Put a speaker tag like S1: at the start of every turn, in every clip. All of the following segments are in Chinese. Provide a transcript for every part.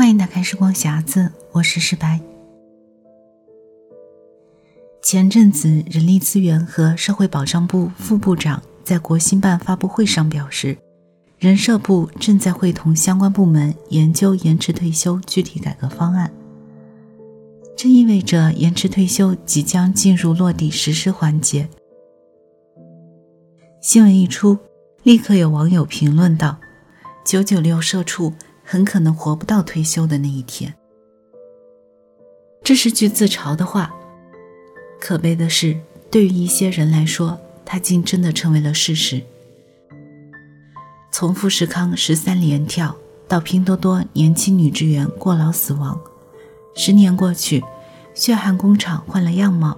S1: 欢迎打开时光匣子，我是诗白。前阵子，人力资源和社会保障部副部长在国新办发布会上表示，人社部正在会同相关部门研究延迟退休具体改革方案。这意味着延迟退休即将进入落地实施环节。新闻一出，立刻有网友评论道：“九九六社畜很可能活不到退休的那一天。”这是句自嘲的话。可悲的是，对于一些人来说，它竟真的成为了事实。从富士康十三连跳到拼多多年轻女职员过劳死亡，十年过去，血汗工厂换了样貌，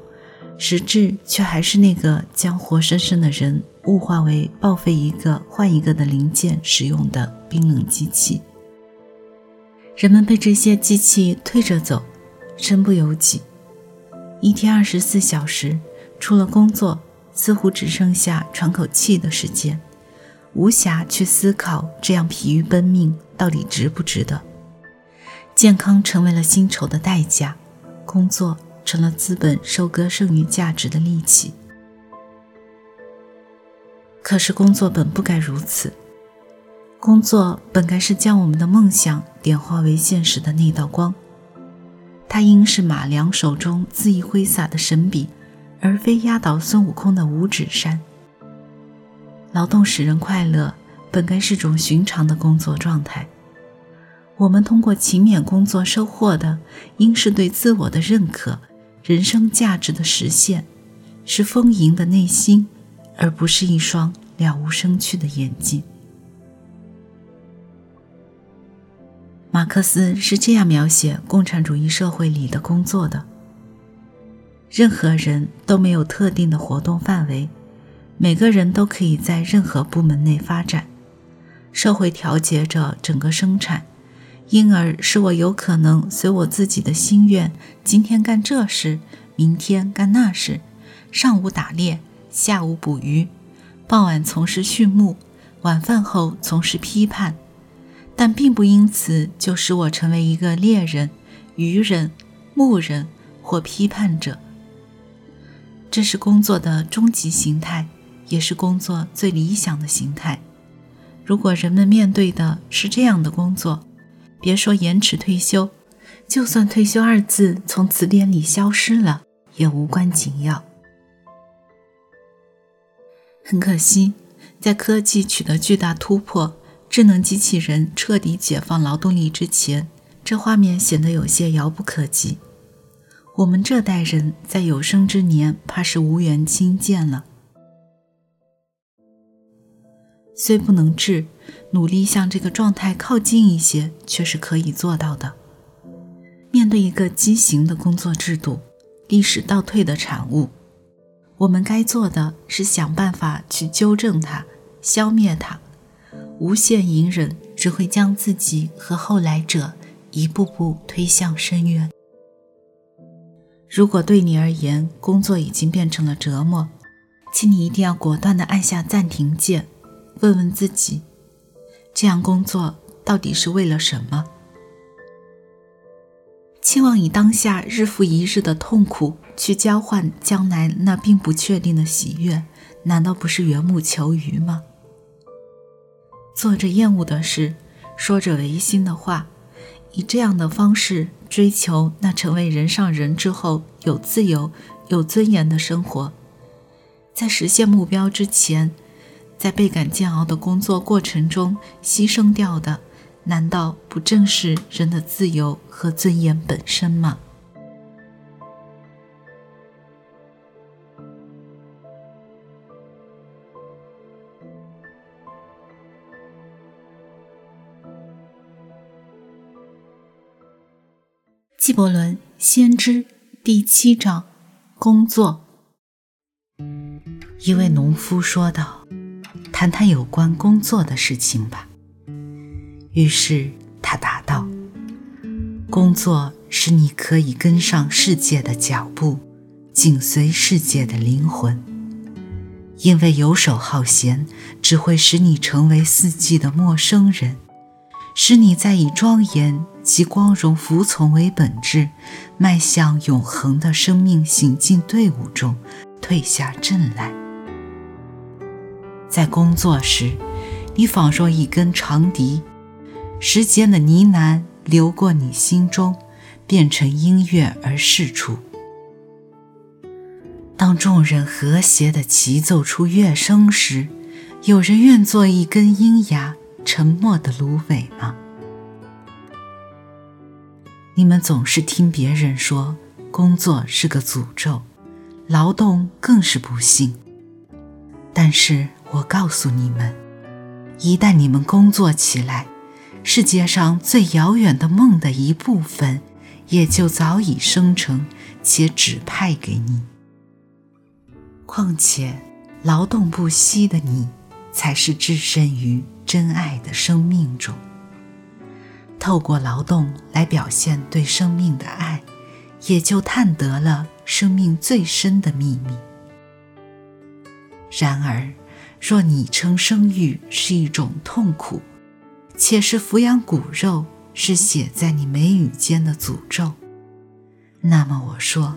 S1: 实质却还是那个将活生生的人物化为报废一个换一个的零件使用的冰冷机器。人们被这些机器推着走，身不由己。一天二十四小时，除了工作，似乎只剩下喘口气的时间，无暇去思考这样疲于奔命到底值不值得。健康成为了薪酬的代价，工作成了资本收割剩余价值的利器。可是工作本不该如此，工作本该是将我们的梦想点化为现实的那道光。它应是马良手中恣意挥洒的神笔，而非压倒孙悟空的五指山。劳动使人快乐，本该是种寻常的工作状态。我们通过勤勉工作收获的，应是对自我的认可、人生价值的实现，是丰盈的内心，而不是一双了无生趣的眼睛。马克思是这样描写共产主义社会里的工作的：任何人都没有特定的活动范围，每个人都可以在任何部门内发展。社会调节着整个生产，因而使我有可能随我自己的心愿，今天干这事，明天干那事，上午打猎，下午捕鱼，傍晚从事畜牧，晚饭后从事批判。但并不因此就使我成为一个猎人、渔人、牧人或批判者。这是工作的终极形态，也是工作最理想的形态。如果人们面对的是这样的工作，别说延迟退休，就算“退休”二字从词典里消失了，也无关紧要。很可惜，在科技取得巨大突破。智能机器人彻底解放劳动力之前，这画面显得有些遥不可及。我们这代人在有生之年，怕是无缘亲见了。虽不能治，努力向这个状态靠近一些，却是可以做到的。面对一个畸形的工作制度，历史倒退的产物，我们该做的是想办法去纠正它，消灭它。无限隐忍只会将自己和后来者一步步推向深渊。如果对你而言，工作已经变成了折磨，请你一定要果断地按下暂停键，问问自己：这样工作到底是为了什么？期望以当下日复一日的痛苦去交换将来那并不确定的喜悦，难道不是缘木求鱼吗？做着厌恶的事，说着违心的话，以这样的方式追求那成为人上人之后有自由、有尊严的生活，在实现目标之前，在倍感煎熬的工作过程中牺牲掉的，难道不正是人的自由和尊严本身吗？纪伯伦《先知》第七章：工作。一位农夫说道：“谈谈有关工作的事情吧。”于是他答道：“工作使你可以跟上世界的脚步，紧随世界的灵魂。因为游手好闲只会使你成为四季的陌生人，使你在以庄严。”及光荣服从为本质，迈向永恒的生命行进队伍中退下阵来。在工作时，你仿若一根长笛，时间的呢喃流过你心中，变成音乐而释出。当众人和谐地齐奏出乐声时，有人愿做一根阴哑、沉默的芦苇吗？你们总是听别人说，工作是个诅咒，劳动更是不幸。但是我告诉你们，一旦你们工作起来，世界上最遥远的梦的一部分，也就早已生成且指派给你。况且，劳动不息的你，才是置身于真爱的生命中。透过劳动来表现对生命的爱，也就探得了生命最深的秘密。然而，若你称生育是一种痛苦，且是抚养骨肉是写在你眉宇间的诅咒，那么我说。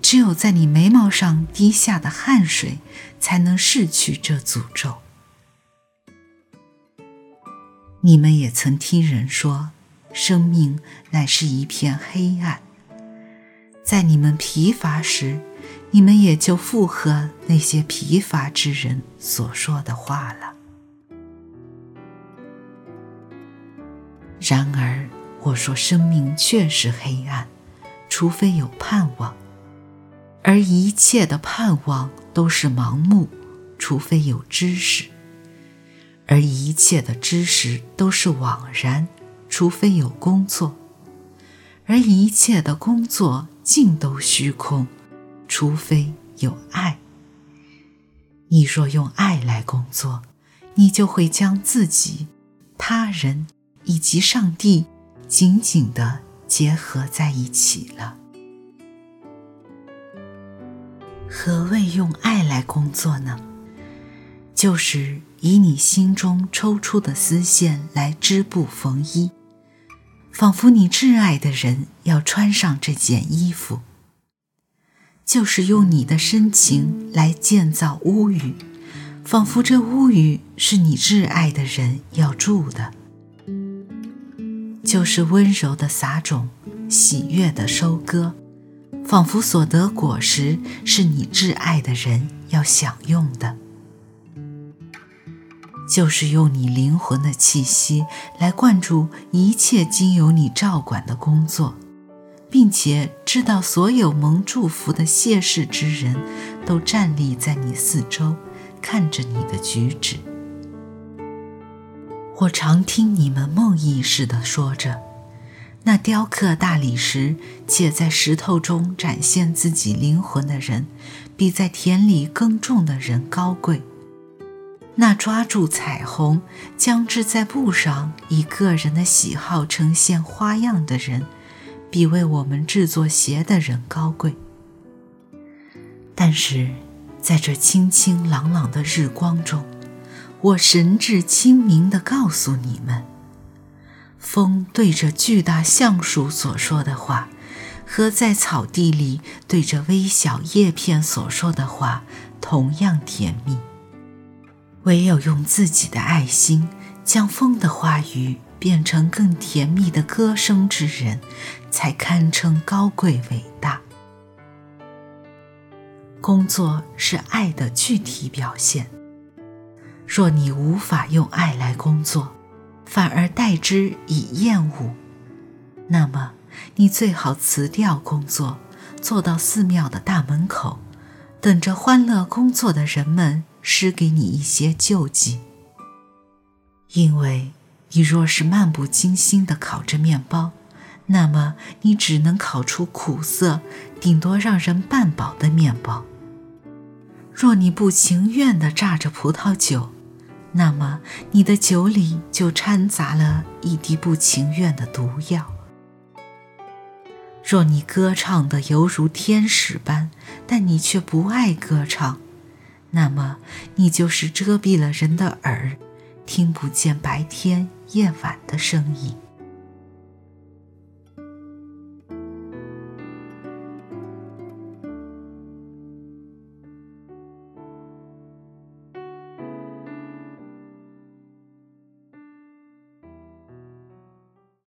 S1: 只有在你眉毛上滴下的汗水，才能拭去这诅咒。你们也曾听人说，生命乃是一片黑暗。在你们疲乏时，你们也就附和那些疲乏之人所说的话了。然而，我说生命确实黑暗，除非有盼望。而一切的盼望都是盲目，除非有知识；而一切的知识都是枉然，除非有工作；而一切的工作尽都虚空，除非有爱。你若用爱来工作，你就会将自己、他人以及上帝紧紧的结合在一起了。何谓用爱来工作呢？就是以你心中抽出的丝线来织布缝衣，仿佛你挚爱的人要穿上这件衣服；就是用你的深情来建造屋宇，仿佛这屋宇是你挚爱的人要住的；就是温柔的撒种，喜悦的收割。仿佛所得果实是你挚爱的人要享用的，就是用你灵魂的气息来灌注一切经由你照管的工作，并且知道所有蒙祝福的谢世之人都站立在你四周，看着你的举止。我常听你们梦呓似的说着。那雕刻大理石且在石头中展现自己灵魂的人，比在田里耕种的人高贵。那抓住彩虹，将之在布上以个人的喜好呈现花样的人，比为我们制作鞋的人高贵。但是，在这清清朗朗的日光中，我神志清明地告诉你们。风对着巨大橡树所说的话，和在草地里对着微小叶片所说的话同样甜蜜。唯有用自己的爱心将风的话语变成更甜蜜的歌声之人，才堪称高贵伟大。工作是爱的具体表现。若你无法用爱来工作，反而代之以厌恶，那么你最好辞掉工作，坐到寺庙的大门口，等着欢乐工作的人们施给你一些救济。因为你若是漫不经心地烤着面包，那么你只能烤出苦涩、顶多让人半饱的面包。若你不情愿地榨着葡萄酒，那么，你的酒里就掺杂了一滴不情愿的毒药。若你歌唱的犹如天使般，但你却不爱歌唱，那么你就是遮蔽了人的耳，听不见白天夜晚的声音。